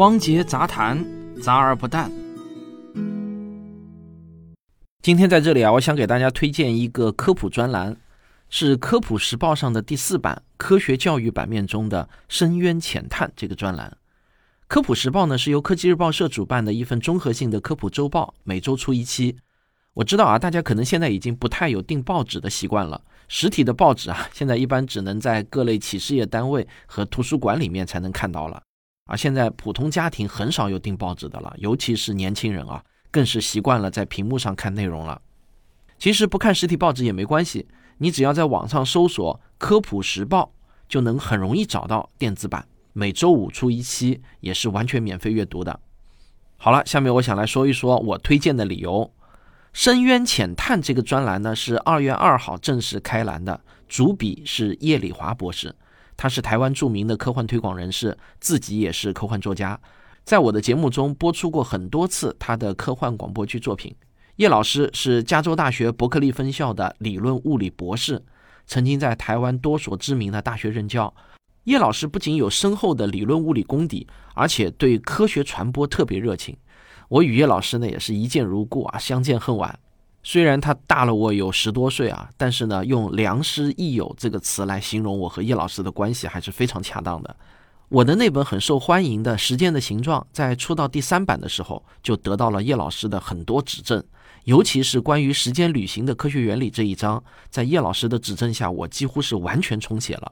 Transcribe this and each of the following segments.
汪杰杂谈，杂而不淡。今天在这里啊，我想给大家推荐一个科普专栏，是《科普时报》上的第四版科学教育版面中的“深渊浅探”这个专栏。《科普时报》呢是由科技日报社主办的一份综合性的科普周报，每周出一期。我知道啊，大家可能现在已经不太有订报纸的习惯了，实体的报纸啊，现在一般只能在各类企事业单位和图书馆里面才能看到了。而现在普通家庭很少有订报纸的了，尤其是年轻人啊，更是习惯了在屏幕上看内容了。其实不看实体报纸也没关系，你只要在网上搜索“科普时报”，就能很容易找到电子版。每周五出一期，也是完全免费阅读的。好了，下面我想来说一说我推荐的理由。深渊浅探这个专栏呢，是二月二号正式开栏的，主笔是叶里华博士。他是台湾著名的科幻推广人士，自己也是科幻作家，在我的节目中播出过很多次他的科幻广播剧作品。叶老师是加州大学伯克利分校的理论物理博士，曾经在台湾多所知名的大学任教。叶老师不仅有深厚的理论物理功底，而且对科学传播特别热情。我与叶老师呢也是一见如故啊，相见恨晚。虽然他大了我有十多岁啊，但是呢，用“良师益友”这个词来形容我和叶老师的关系还是非常恰当的。我的那本很受欢迎的《时间的形状》在出到第三版的时候，就得到了叶老师的很多指正，尤其是关于时间旅行的科学原理这一章，在叶老师的指正下，我几乎是完全重写了。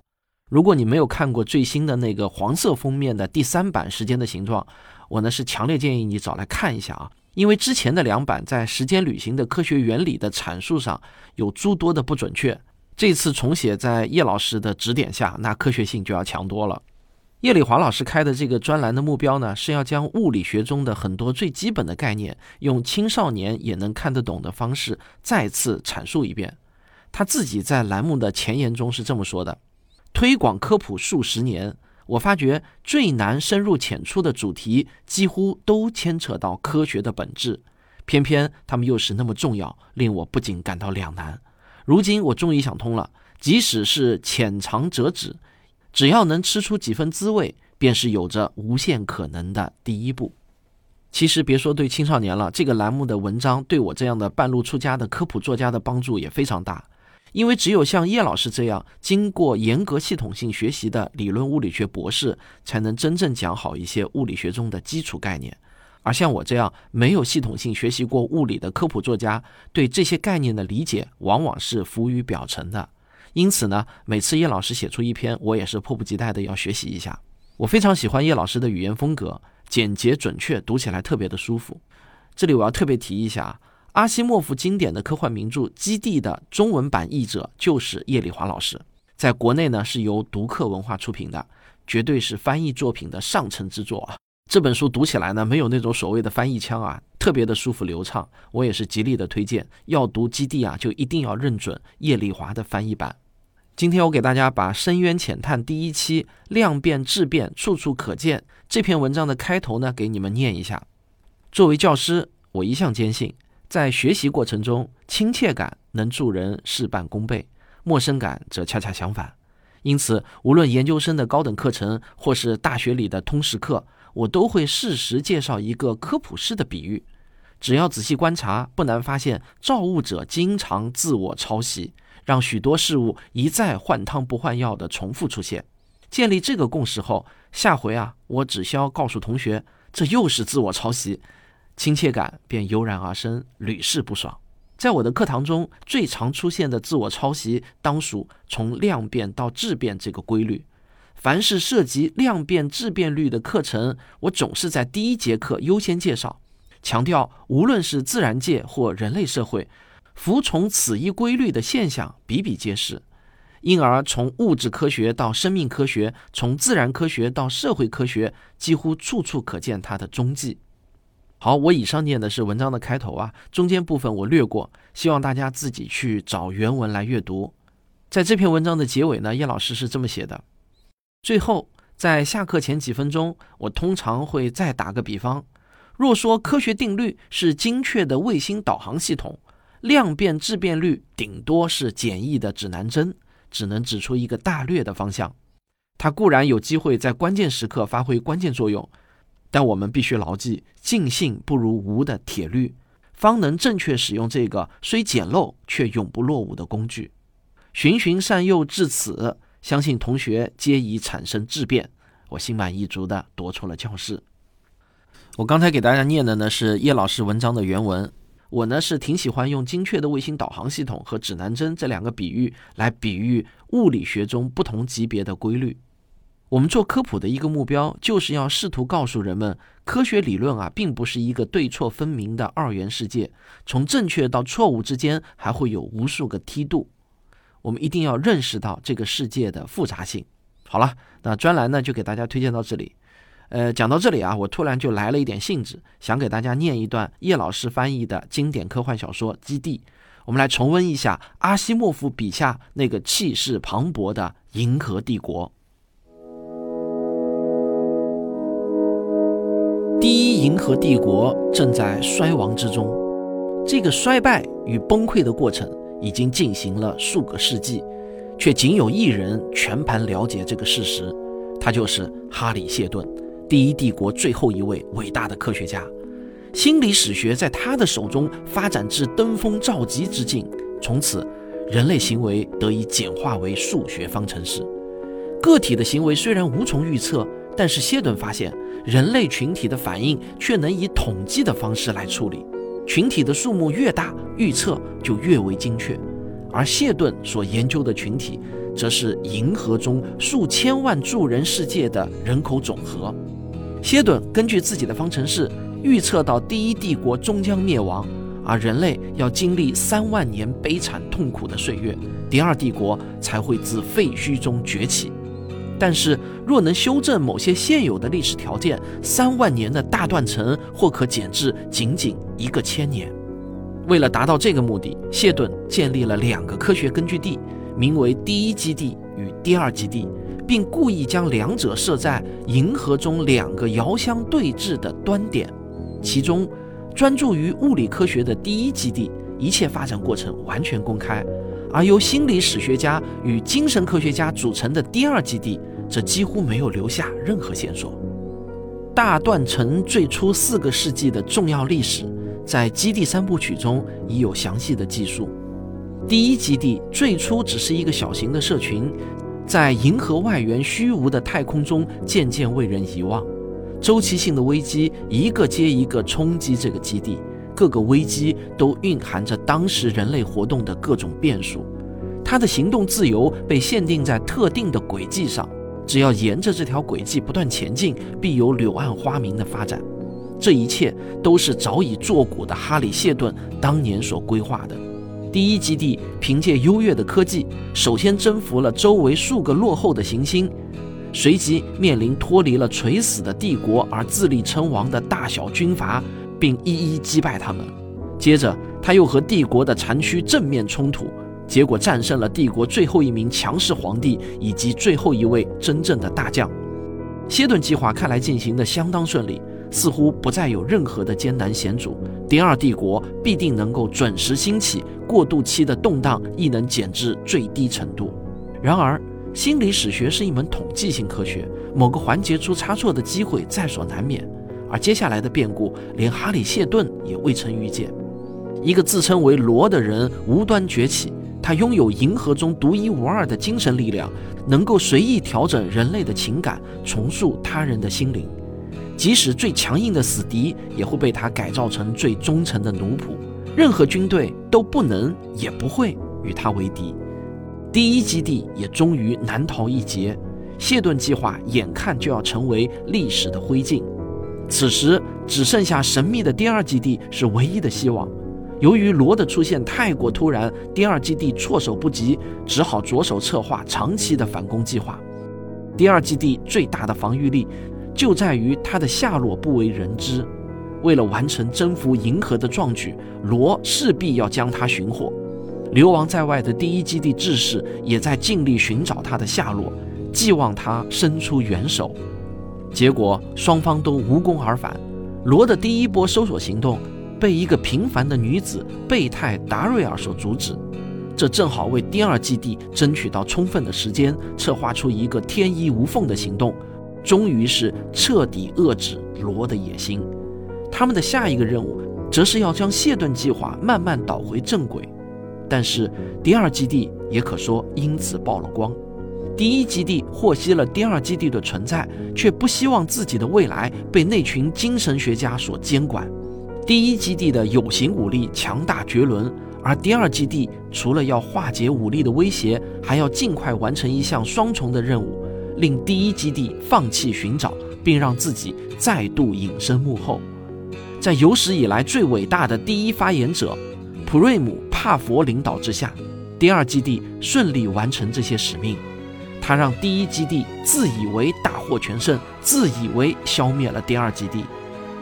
如果你没有看过最新的那个黄色封面的第三版《时间的形状》，我呢是强烈建议你找来看一下啊。因为之前的两版在时间旅行的科学原理的阐述上有诸多的不准确，这次重写在叶老师的指点下，那科学性就要强多了。叶礼华老师开的这个专栏的目标呢，是要将物理学中的很多最基本的概念，用青少年也能看得懂的方式再次阐述一遍。他自己在栏目的前言中是这么说的：“推广科普数十年。”我发觉最难深入浅出的主题，几乎都牵扯到科学的本质，偏偏他们又是那么重要，令我不禁感到两难。如今我终于想通了，即使是浅尝辄止，只要能吃出几分滋味，便是有着无限可能的第一步。其实别说对青少年了，这个栏目的文章对我这样的半路出家的科普作家的帮助也非常大。因为只有像叶老师这样经过严格系统性学习的理论物理学博士，才能真正讲好一些物理学中的基础概念。而像我这样没有系统性学习过物理的科普作家，对这些概念的理解往往是浮于表层的。因此呢，每次叶老师写出一篇，我也是迫不及待的要学习一下。我非常喜欢叶老师的语言风格，简洁准确，读起来特别的舒服。这里我要特别提一下。阿西莫夫经典的科幻名著《基地》的中文版译者就是叶礼华老师，在国内呢是由读客文化出品的，绝对是翻译作品的上乘之作啊！这本书读起来呢没有那种所谓的翻译腔啊，特别的舒服流畅，我也是极力的推荐。要读《基地》啊，就一定要认准叶礼华的翻译版。今天我给大家把《深渊浅探》第一期“量变质变，处处可见”这篇文章的开头呢给你们念一下。作为教师，我一向坚信。在学习过程中，亲切感能助人事半功倍，陌生感则恰恰相反。因此，无论研究生的高等课程，或是大学里的通识课，我都会适时介绍一个科普式的比喻。只要仔细观察，不难发现，造物者经常自我抄袭，让许多事物一再换汤不换药的重复出现。建立这个共识后，下回啊，我只需要告诉同学，这又是自我抄袭。亲切感便油然而生，屡试不爽。在我的课堂中，最常出现的自我抄袭，当属从量变到质变这个规律。凡是涉及量变质变率的课程，我总是在第一节课优先介绍，强调无论是自然界或人类社会，服从此一规律的现象比比皆是。因而，从物质科学到生命科学，从自然科学到社会科学，几乎处处可见它的踪迹。好，我以上念的是文章的开头啊，中间部分我略过，希望大家自己去找原文来阅读。在这篇文章的结尾呢，叶老师是这么写的：最后，在下课前几分钟，我通常会再打个比方。若说科学定律是精确的卫星导航系统，量变质变率顶多是简易的指南针，只能指出一个大略的方向。它固然有机会在关键时刻发挥关键作用。但我们必须牢记“尽信不如无”的铁律，方能正确使用这个虽简陋却永不落伍的工具。循循善诱至此，相信同学皆已产生质变。我心满意足地夺出了教室。我刚才给大家念的呢是叶老师文章的原文。我呢是挺喜欢用精确的卫星导航系统和指南针这两个比喻来比喻物理学中不同级别的规律。我们做科普的一个目标就是要试图告诉人们，科学理论啊并不是一个对错分明的二元世界，从正确到错误之间还会有无数个梯度。我们一定要认识到这个世界的复杂性。好了，那专栏呢就给大家推荐到这里。呃，讲到这里啊，我突然就来了一点兴致，想给大家念一段叶老师翻译的经典科幻小说《基地》，我们来重温一下阿西莫夫笔下那个气势磅礴的银河帝国。银河帝国正在衰亡之中，这个衰败与崩溃的过程已经进行了数个世纪，却仅有一人全盘了解这个事实，他就是哈里谢顿。第一帝国最后一位伟大的科学家，心理史学在他的手中发展至登峰造极之境。从此，人类行为得以简化为数学方程式。个体的行为虽然无从预测，但是谢顿发现，人类群体的反应却能以统计的方式来处理。群体的数目越大，预测就越为精确。而谢顿所研究的群体，则是银河中数千万住人世界的人口总和。谢顿根据自己的方程式预测到，第一帝国终将灭亡，而人类要经历三万年悲惨痛苦的岁月，第二帝国才会自废墟中崛起。但是，若能修正某些现有的历史条件，三万年的大断层或可减至仅仅一个千年。为了达到这个目的，谢顿建立了两个科学根据地，名为第一基地与第二基地。并故意将两者设在银河中两个遥相对峙的端点，其中专注于物理科学的第一基地，一切发展过程完全公开；而由心理史学家与精神科学家组成的第二基地，则几乎没有留下任何线索。大断层最初四个世纪的重要历史，在《基地三部曲》中已有详细的记述。第一基地最初只是一个小型的社群。在银河外缘虚无的太空中，渐渐为人遗忘。周期性的危机一个接一个冲击这个基地，各个危机都蕴含着当时人类活动的各种变数。他的行动自由被限定在特定的轨迹上，只要沿着这条轨迹不断前进，必有柳暗花明的发展。这一切都是早已作古的哈里谢顿当年所规划的。第一基地凭借优越的科技，首先征服了周围数个落后的行星，随即面临脱离了垂死的帝国而自立称王的大小军阀，并一一击败他们。接着，他又和帝国的残躯正面冲突，结果战胜了帝国最后一名强势皇帝以及最后一位真正的大将。歇顿计划看来进行的相当顺利。似乎不再有任何的艰难险阻，第二帝国必定能够准时兴起，过渡期的动荡亦能减至最低程度。然而，心理史学是一门统计性科学，某个环节出差错的机会在所难免。而接下来的变故，连哈里谢顿也未曾预见。一个自称为罗的人无端崛起，他拥有银河中独一无二的精神力量，能够随意调整人类的情感，重塑他人的心灵。即使最强硬的死敌，也会被他改造成最忠诚的奴仆。任何军队都不能，也不会与他为敌。第一基地也终于难逃一劫，谢顿计划眼看就要成为历史的灰烬。此时，只剩下神秘的第二基地是唯一的希望。由于罗的出现太过突然，第二基地措手不及，只好着手策划长期的反攻计划。第二基地最大的防御力。就在于它的下落不为人知。为了完成征服银河的壮举，罗势必要将它寻获。流亡在外的第一基地志士也在尽力寻找它的下落，寄望他伸出援手。结果双方都无功而返。罗的第一波搜索行动被一个平凡的女子贝泰达瑞尔所阻止，这正好为第二基地争取到充分的时间，策划出一个天衣无缝的行动。终于是彻底遏制罗的野心。他们的下一个任务，则是要将谢顿计划慢慢导回正轨。但是第二基地也可说因此曝了光。第一基地获悉了第二基地的存在，却不希望自己的未来被那群精神学家所监管。第一基地的有形武力强大绝伦，而第二基地除了要化解武力的威胁，还要尽快完成一项双重的任务，令第一基地放弃寻找，并让自己再度隐身幕后。在有史以来最伟大的第一发言者普瑞姆帕佛领导之下，第二基地顺利完成这些使命。他让第一基地自以为大获全胜，自以为消灭了第二基地。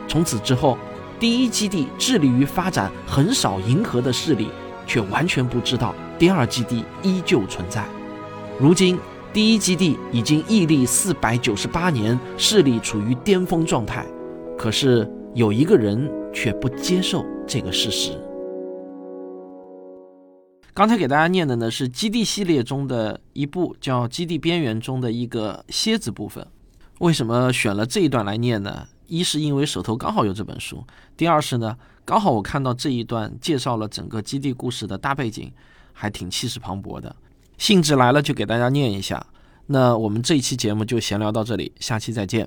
从此之后，第一基地致力于发展横扫银河的势力，却完全不知道第二基地依旧存在。如今，第一基地已经屹立四百九十八年，势力处于巅峰状态。可是，有一个人却不接受这个事实。刚才给大家念的呢是《基地》系列中的一部，叫《基地边缘》中的一个蝎子部分。为什么选了这一段来念呢？一是因为手头刚好有这本书，第二是呢，刚好我看到这一段介绍了整个基地故事的大背景，还挺气势磅礴的。兴致来了就给大家念一下。那我们这一期节目就闲聊到这里，下期再见。